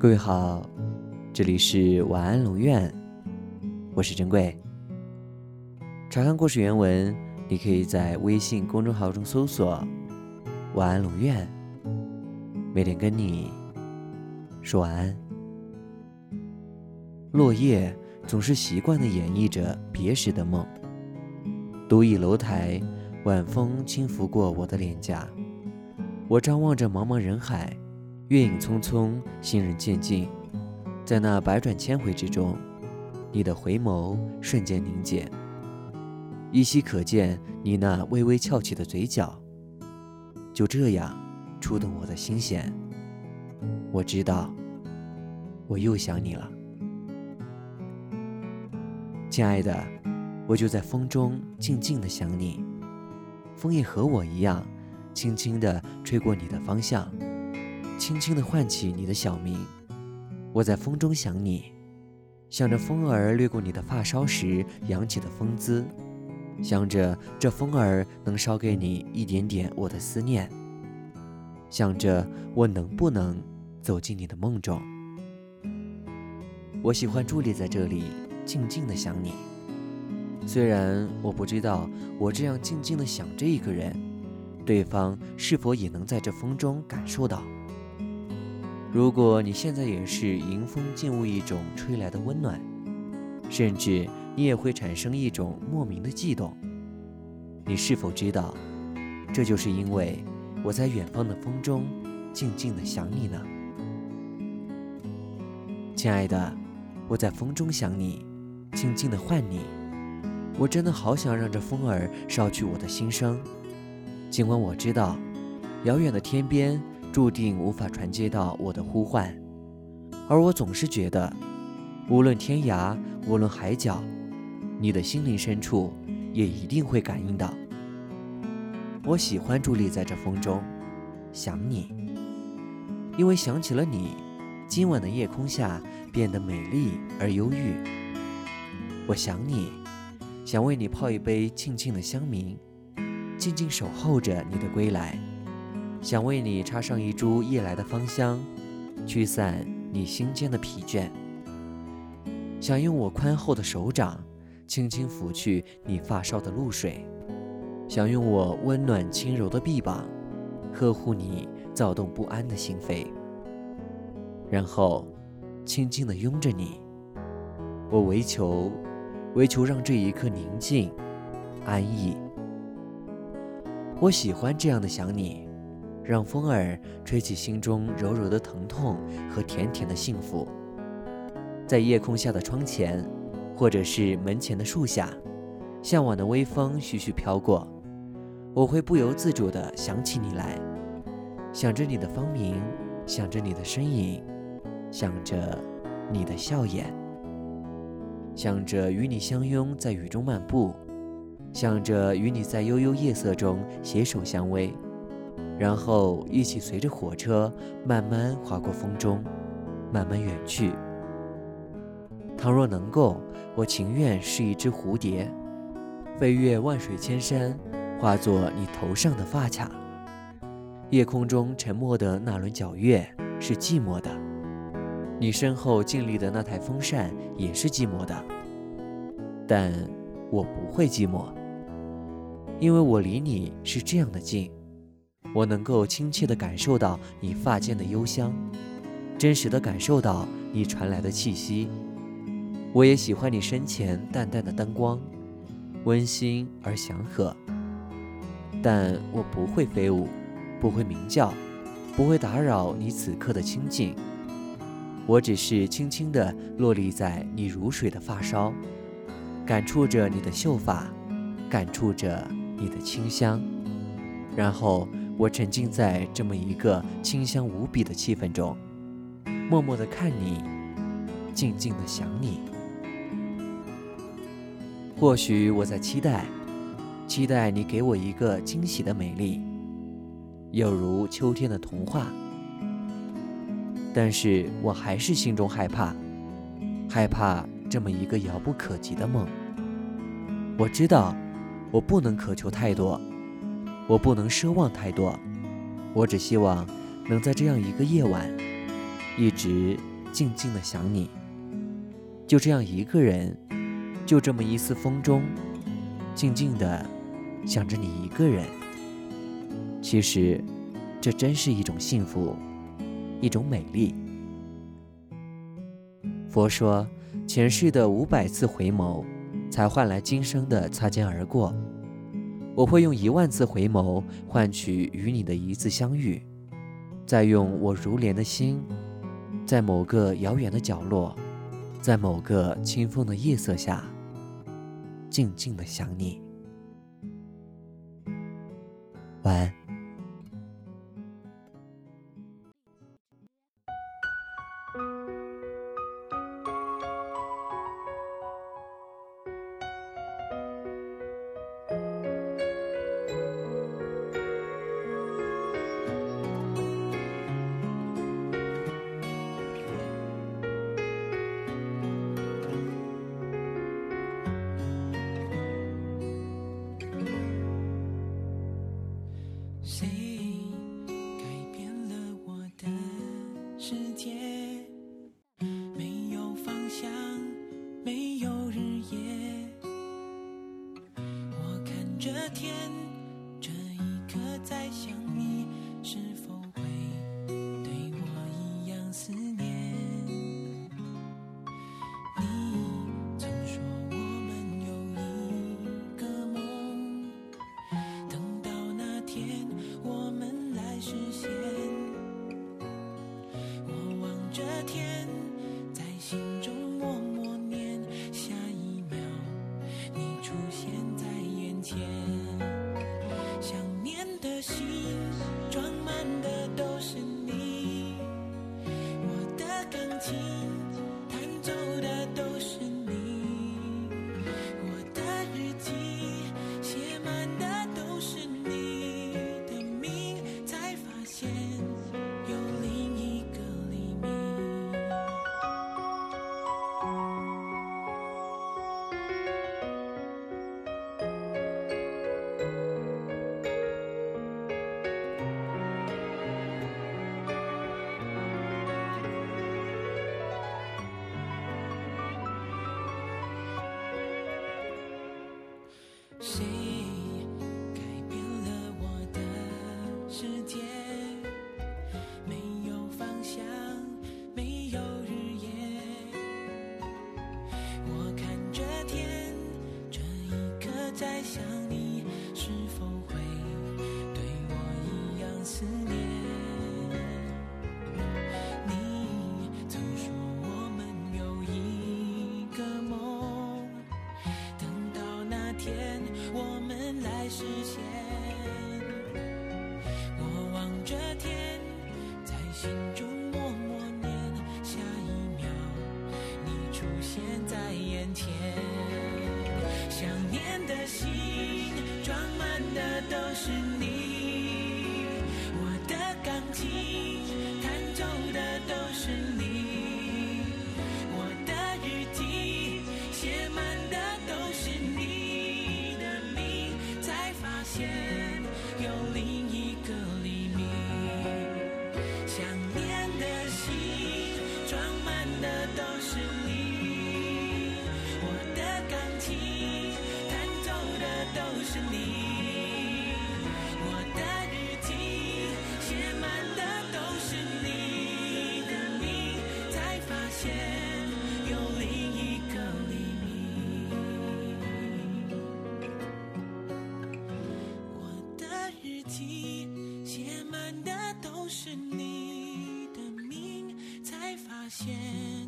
各位好，这里是晚安龙院，我是珍贵。查看故事原文，你可以在微信公众号中搜索“晚安龙院”，每天跟你说晚安。落叶总是习惯地演绎着别时的梦。独倚楼台，晚风轻拂过我的脸颊，我张望着茫茫人海，月影匆匆，行人渐近，在那百转千回之中，你的回眸瞬间凝结，依稀可见你那微微翘起的嘴角。就这样，触动我的心弦。我知道，我又想你了。亲爱的，我就在风中静静的想你，风也和我一样，轻轻的吹过你的方向，轻轻地唤起你的小名。我在风中想你，想着风儿掠过你的发梢时扬起的风姿，想着这风儿能捎给你一点点我的思念，想着我能不能走进你的梦中。我喜欢伫立在这里。静静的想你，虽然我不知道我这样静静的想着一个人，对方是否也能在这风中感受到。如果你现在也是迎风进入一种吹来的温暖，甚至你也会产生一种莫名的悸动，你是否知道，这就是因为我在远方的风中静静的想你呢？亲爱的，我在风中想你。静静的唤你，我真的好想让这风儿捎去我的心声。尽管我知道，遥远的天边注定无法传接到我的呼唤，而我总是觉得，无论天涯，无论海角，你的心灵深处也一定会感应到。我喜欢伫立在这风中，想你，因为想起了你，今晚的夜空下变得美丽而忧郁。我想你，想为你泡一杯静静的香茗，静静守候着你的归来；想为你插上一株夜来的芳香，驱散你心间的疲倦；想用我宽厚的手掌，轻轻抚去你发梢的露水；想用我温暖轻柔的臂膀，呵护你躁动不安的心扉，然后轻轻地拥着你。我唯求。唯求让这一刻宁静、安逸。我喜欢这样的想你，让风儿吹起心中柔柔的疼痛和甜甜的幸福。在夜空下的窗前，或者是门前的树下，向晚的微风徐徐飘过，我会不由自主地想起你来，想着你的芳名，想着你的身影，想着你的笑颜。想着与你相拥在雨中漫步，想着与你在悠悠夜色中携手相偎，然后一起随着火车慢慢划过风中，慢慢远去。倘若能够，我情愿是一只蝴蝶，飞越万水千山，化作你头上的发卡。夜空中沉默的那轮皎月是寂寞的。你身后静立的那台风扇也是寂寞的，但我不会寂寞，因为我离你是这样的近，我能够亲切地感受到你发间的幽香，真实地感受到你传来的气息。我也喜欢你身前淡淡的灯光，温馨而祥和。但我不会飞舞，不会鸣叫，不会打扰你此刻的清静。我只是轻轻地落立在你如水的发梢，感触着你的秀发，感触着你的清香，然后我沉浸在这么一个清香无比的气氛中，默默地看你，静静地想你。或许我在期待，期待你给我一个惊喜的美丽，有如秋天的童话。但是我还是心中害怕，害怕这么一个遥不可及的梦。我知道，我不能渴求太多，我不能奢望太多，我只希望能在这样一个夜晚，一直静静的想你。就这样一个人，就这么一丝风中，静静的想着你一个人。其实，这真是一种幸福，一种美丽。佛说，前世的五百次回眸，才换来今生的擦肩而过。我会用一万次回眸，换取与你的一次相遇，再用我如莲的心，在某个遥远的角落。在某个清风的夜色下，静静的想你。晚安。天这一刻在想情。谁改变了我的世界？没有方向没有日夜。我看着天这一刻在想是你，我的日记写满的都是你的名，才发现有另一个黎明。我的日记写满的都是你的名，才发现。